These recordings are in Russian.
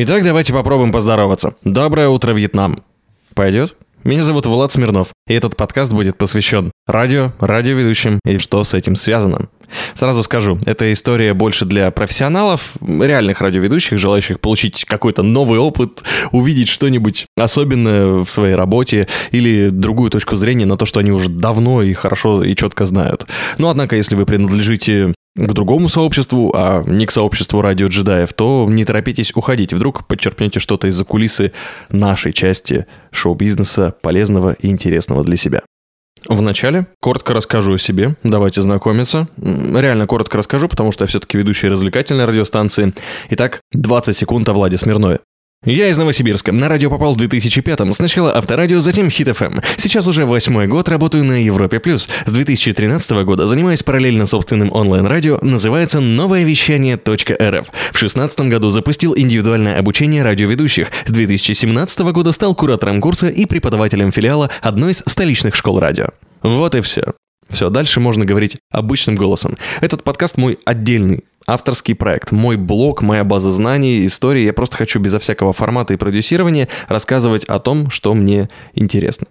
Итак, давайте попробуем поздороваться. Доброе утро, Вьетнам. Пойдет? Меня зовут Влад Смирнов, и этот подкаст будет посвящен радио, радиоведущим и что с этим связано. Сразу скажу, эта история больше для профессионалов, реальных радиоведущих, желающих получить какой-то новый опыт, увидеть что-нибудь особенное в своей работе или другую точку зрения на то, что они уже давно и хорошо и четко знают. Но, однако, если вы принадлежите к другому сообществу, а не к сообществу радио-джедаев, то не торопитесь уходить. Вдруг подчеркнете что-то из-за кулисы нашей части шоу-бизнеса полезного и интересного для себя. Вначале коротко расскажу о себе, давайте знакомиться. Реально коротко расскажу, потому что я все-таки ведущий развлекательной радиостанции. Итак, 20 секунд о Владе Смирнове. Я из Новосибирска. На радио попал в 2005-м. Сначала авторадио, затем Хит ФМ. Сейчас уже восьмой год работаю на Европе+. плюс. С 2013 года занимаюсь параллельно собственным онлайн-радио, называется «Новое вещание.рф». В 2016 году запустил индивидуальное обучение радиоведущих. С 2017 года стал куратором курса и преподавателем филиала одной из столичных школ радио. Вот и все. Все, дальше можно говорить обычным голосом. Этот подкаст мой отдельный авторский проект, мой блог, моя база знаний, истории. Я просто хочу безо всякого формата и продюсирования рассказывать о том, что мне интересно.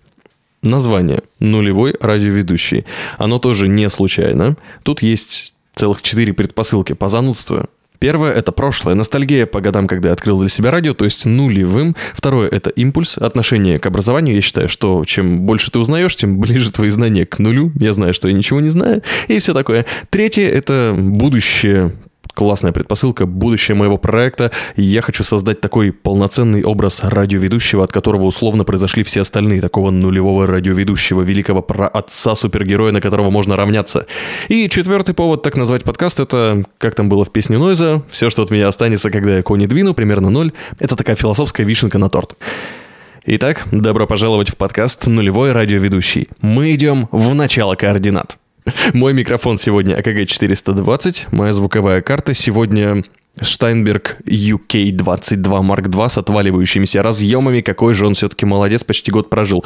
Название «Нулевой радиоведущий». Оно тоже не случайно. Тут есть целых четыре предпосылки по занудству. Первое — это прошлое, ностальгия по годам, когда я открыл для себя радио, то есть нулевым. Второе — это импульс, отношение к образованию. Я считаю, что чем больше ты узнаешь, тем ближе твои знания к нулю. Я знаю, что я ничего не знаю, и все такое. Третье — это будущее, классная предпосылка, будущее моего проекта. Я хочу создать такой полноценный образ радиоведущего, от которого условно произошли все остальные, такого нулевого радиоведущего, великого отца супергероя, на которого можно равняться. И четвертый повод так назвать подкаст, это, как там было в песне Нойза, все, что от меня останется, когда я кони двину, примерно ноль. Это такая философская вишенка на торт. Итак, добро пожаловать в подкаст «Нулевой радиоведущий». Мы идем в начало координат. Мой микрофон сегодня АКГ-420, моя звуковая карта сегодня Штайнберг UK22 Mark II с отваливающимися разъемами. Какой же он все-таки молодец, почти год прожил.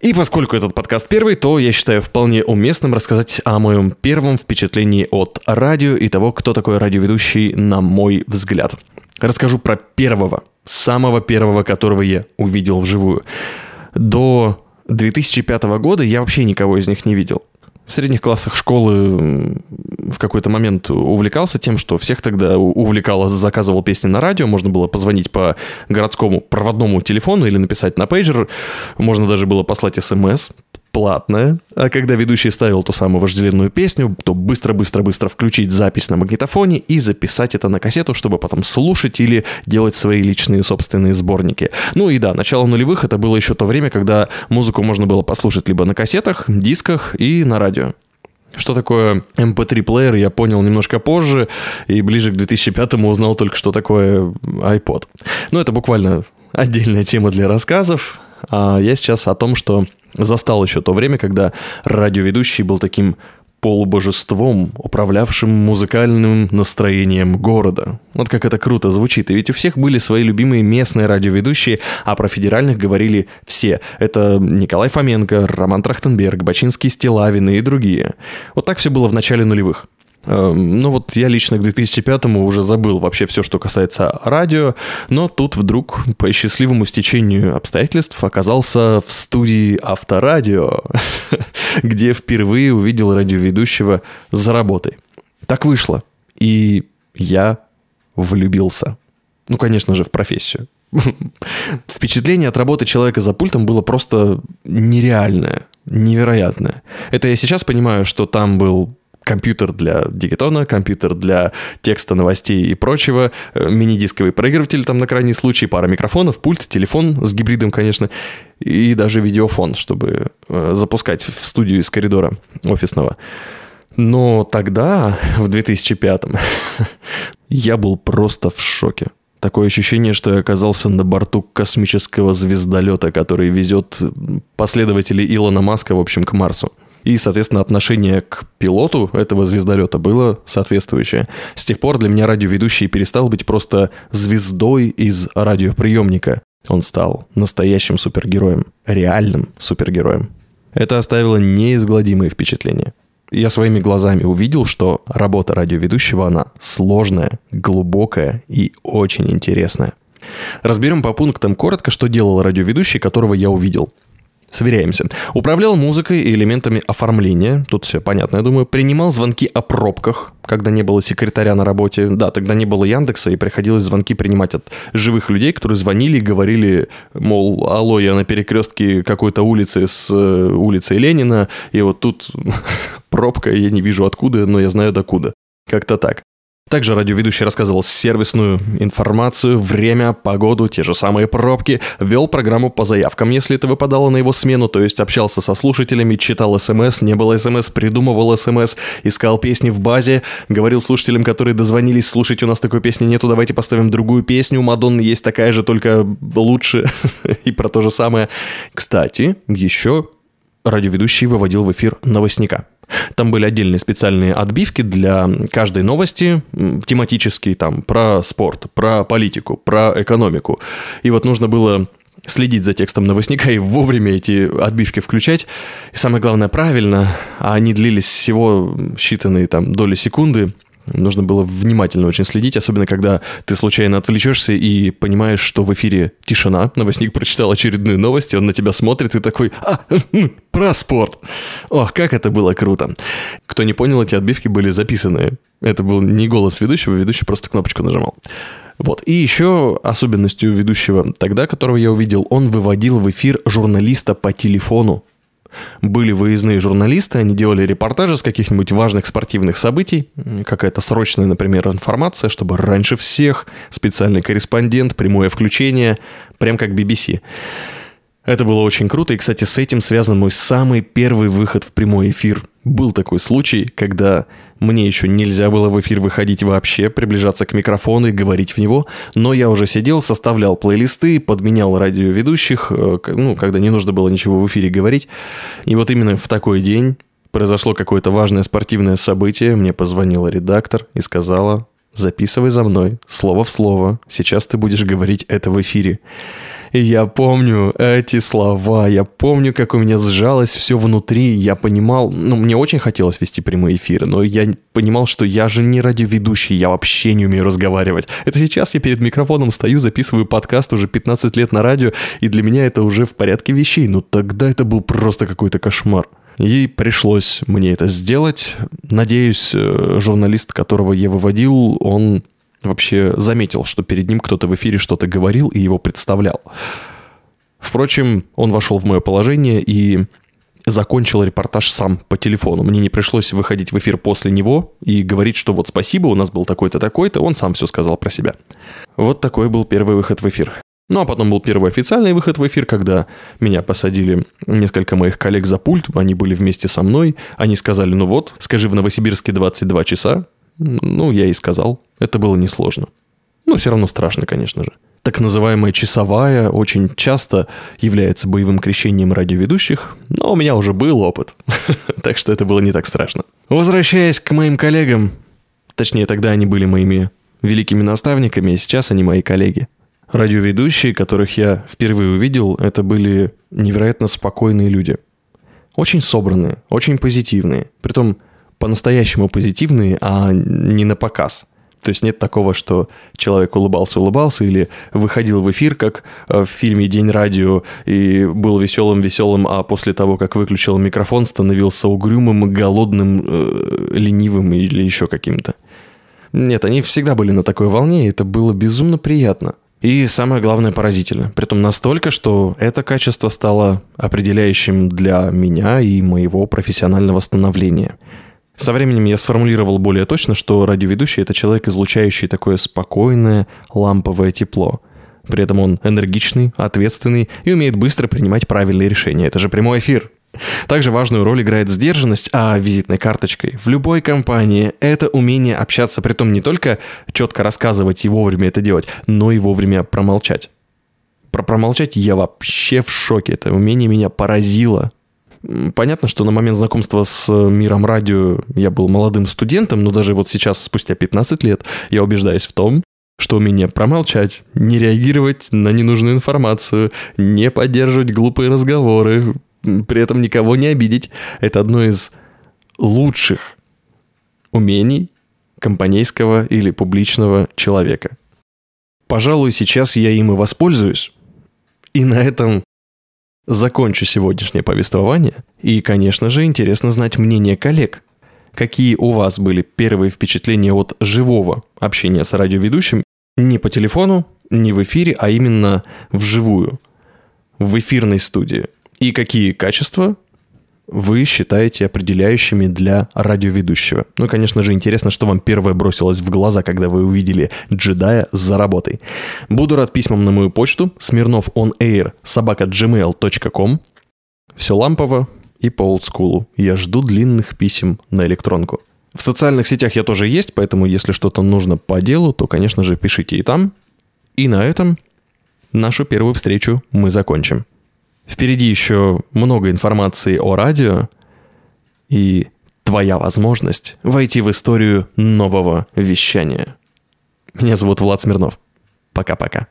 И поскольку этот подкаст первый, то я считаю вполне уместным рассказать о моем первом впечатлении от радио и того, кто такой радиоведущий, на мой взгляд. Расскажу про первого, самого первого, которого я увидел вживую. До 2005 года я вообще никого из них не видел в средних классах школы в какой-то момент увлекался тем, что всех тогда увлекало, заказывал песни на радио, можно было позвонить по городскому проводному телефону или написать на пейджер, можно даже было послать смс, платная, а когда ведущий ставил ту самую вожделенную песню, то быстро-быстро-быстро включить запись на магнитофоне и записать это на кассету, чтобы потом слушать или делать свои личные собственные сборники. Ну и да, начало нулевых это было еще то время, когда музыку можно было послушать либо на кассетах, дисках и на радио. Что такое MP3-плеер, я понял немножко позже, и ближе к 2005-му узнал только, что такое iPod. Ну, это буквально отдельная тема для рассказов. А я сейчас о том, что Застал еще то время, когда радиоведущий был таким полубожеством, управлявшим музыкальным настроением города. Вот как это круто звучит. И ведь у всех были свои любимые местные радиоведущие, а про федеральных говорили все. Это Николай Фоменко, Роман Трахтенберг, Бачинский Стилавин и другие. Вот так все было в начале нулевых. Эм, ну вот я лично к 2005-му уже забыл вообще все, что касается радио, но тут вдруг по счастливому стечению обстоятельств оказался в студии Авторадио, где впервые увидел радиоведущего за работой. Так вышло. И я влюбился. Ну, конечно же, в профессию. Впечатление от работы человека за пультом было просто нереальное, невероятное. Это я сейчас понимаю, что там был компьютер для дигитона, компьютер для текста, новостей и прочего, э, мини-дисковый проигрыватель там на крайний случай, пара микрофонов, пульт, телефон с гибридом, конечно, и даже видеофон, чтобы э, запускать в студию из коридора офисного. Но тогда, в 2005-м, я был просто в шоке. Такое ощущение, что я оказался на борту космического звездолета, который везет последователей Илона Маска, в общем, к Марсу. И, соответственно, отношение к пилоту этого звездолета было соответствующее. С тех пор для меня радиоведущий перестал быть просто звездой из радиоприемника. Он стал настоящим супергероем, реальным супергероем. Это оставило неизгладимые впечатления. Я своими глазами увидел, что работа радиоведущего, она сложная, глубокая и очень интересная. Разберем по пунктам коротко, что делал радиоведущий, которого я увидел. Сверяемся. Управлял музыкой и элементами оформления. Тут все понятно, я думаю. Принимал звонки о пробках, когда не было секретаря на работе. Да, тогда не было Яндекса, и приходилось звонки принимать от живых людей, которые звонили и говорили, мол, алло, я на перекрестке какой-то улицы с э, улицей Ленина, и вот тут пробка, я не вижу откуда, но я знаю докуда. Как-то так. Также радиоведущий рассказывал сервисную информацию, время, погоду, те же самые пробки, вел программу по заявкам, если это выпадало на его смену, то есть общался со слушателями, читал смс, не было смс, придумывал смс, искал песни в базе, говорил слушателям, которые дозвонились, слушайте, у нас такой песни нету, давайте поставим другую песню, у Мадонны есть такая же, только лучше, и про то же самое. Кстати, еще радиоведущий выводил в эфир новостника. Там были отдельные специальные отбивки для каждой новости, тематические там про спорт, про политику, про экономику. И вот нужно было следить за текстом новостника и вовремя эти отбивки включать. И самое главное, правильно, а они длились всего считанные там доли секунды, Нужно было внимательно очень следить, особенно когда ты случайно отвлечешься и понимаешь, что в эфире тишина. Новостник прочитал очередную новость, и он на тебя смотрит и такой, а, про спорт. Ох, как это было круто. Кто не понял, эти отбивки были записаны. Это был не голос ведущего, ведущий просто кнопочку нажимал. Вот. И еще особенностью ведущего тогда, которого я увидел, он выводил в эфир журналиста по телефону. Были выездные журналисты, они делали репортажи с каких-нибудь важных спортивных событий, какая-то срочная, например, информация, чтобы раньше всех специальный корреспондент, прямое включение, прям как BBC. Это было очень круто, и, кстати, с этим связан мой самый первый выход в прямой эфир. Был такой случай, когда мне еще нельзя было в эфир выходить вообще, приближаться к микрофону и говорить в него, но я уже сидел, составлял плейлисты, подменял радиоведущих, э, ну, когда не нужно было ничего в эфире говорить. И вот именно в такой день произошло какое-то важное спортивное событие, мне позвонила редактор и сказала, записывай за мной, слово в слово, сейчас ты будешь говорить это в эфире. И я помню эти слова, я помню, как у меня сжалось все внутри, я понимал, ну, мне очень хотелось вести прямые эфиры, но я понимал, что я же не радиоведущий, я вообще не умею разговаривать. Это сейчас я перед микрофоном стою, записываю подкаст уже 15 лет на радио, и для меня это уже в порядке вещей, но тогда это был просто какой-то кошмар. И пришлось мне это сделать. Надеюсь, э, журналист, которого я выводил, он вообще заметил, что перед ним кто-то в эфире что-то говорил и его представлял. Впрочем, он вошел в мое положение и закончил репортаж сам по телефону. Мне не пришлось выходить в эфир после него и говорить, что вот спасибо, у нас был такой-то, такой-то. Он сам все сказал про себя. Вот такой был первый выход в эфир. Ну а потом был первый официальный выход в эфир, когда меня посадили несколько моих коллег за пульт, они были вместе со мной, они сказали, ну вот, скажи в Новосибирске 22 часа, ну, я и сказал. Это было несложно. Но все равно страшно, конечно же. Так называемая часовая очень часто является боевым крещением радиоведущих, но у меня уже был опыт, так что это было не так страшно. Возвращаясь к моим коллегам, точнее тогда они были моими великими наставниками, и сейчас они мои коллеги. Радиоведущие, которых я впервые увидел, это были невероятно спокойные люди. Очень собранные, очень позитивные. Притом по-настоящему позитивные, а не на показ. То есть нет такого, что человек улыбался-улыбался или выходил в эфир, как э, в фильме «День радио», и был веселым-веселым, а после того, как выключил микрофон, становился угрюмым, голодным, э, ленивым или еще каким-то. Нет, они всегда были на такой волне, и это было безумно приятно. И самое главное, поразительно. Притом настолько, что это качество стало определяющим для меня и моего профессионального становления – со временем я сформулировал более точно, что радиоведущий – это человек, излучающий такое спокойное, ламповое тепло. При этом он энергичный, ответственный и умеет быстро принимать правильные решения. Это же прямой эфир. Также важную роль играет сдержанность, а визитной карточкой в любой компании это умение общаться, при том не только четко рассказывать и вовремя это делать, но и вовремя промолчать. Про промолчать я вообще в шоке. Это умение меня поразило. Понятно, что на момент знакомства с миром радио я был молодым студентом, но даже вот сейчас, спустя 15 лет, я убеждаюсь в том, что умение промолчать, не реагировать на ненужную информацию, не поддерживать глупые разговоры, при этом никого не обидеть, это одно из лучших умений компанейского или публичного человека. пожалуй, сейчас я им и воспользуюсь. И на этом закончу сегодняшнее повествование. И, конечно же, интересно знать мнение коллег. Какие у вас были первые впечатления от живого общения с радиоведущим не по телефону, не в эфире, а именно вживую, в эфирной студии? И какие качества вы считаете определяющими для радиоведущего? Ну и, конечно же, интересно, что вам первое бросилось в глаза, когда вы увидели джедая за работой. Буду рад письмам на мою почту smirnovonair собака gmail.com. Все лампово и по олдскулу. Я жду длинных писем на электронку. В социальных сетях я тоже есть, поэтому если что-то нужно по делу, то, конечно же, пишите и там. И на этом нашу первую встречу мы закончим. Впереди еще много информации о радио и твоя возможность войти в историю нового вещания. Меня зовут Влад Смирнов. Пока-пока.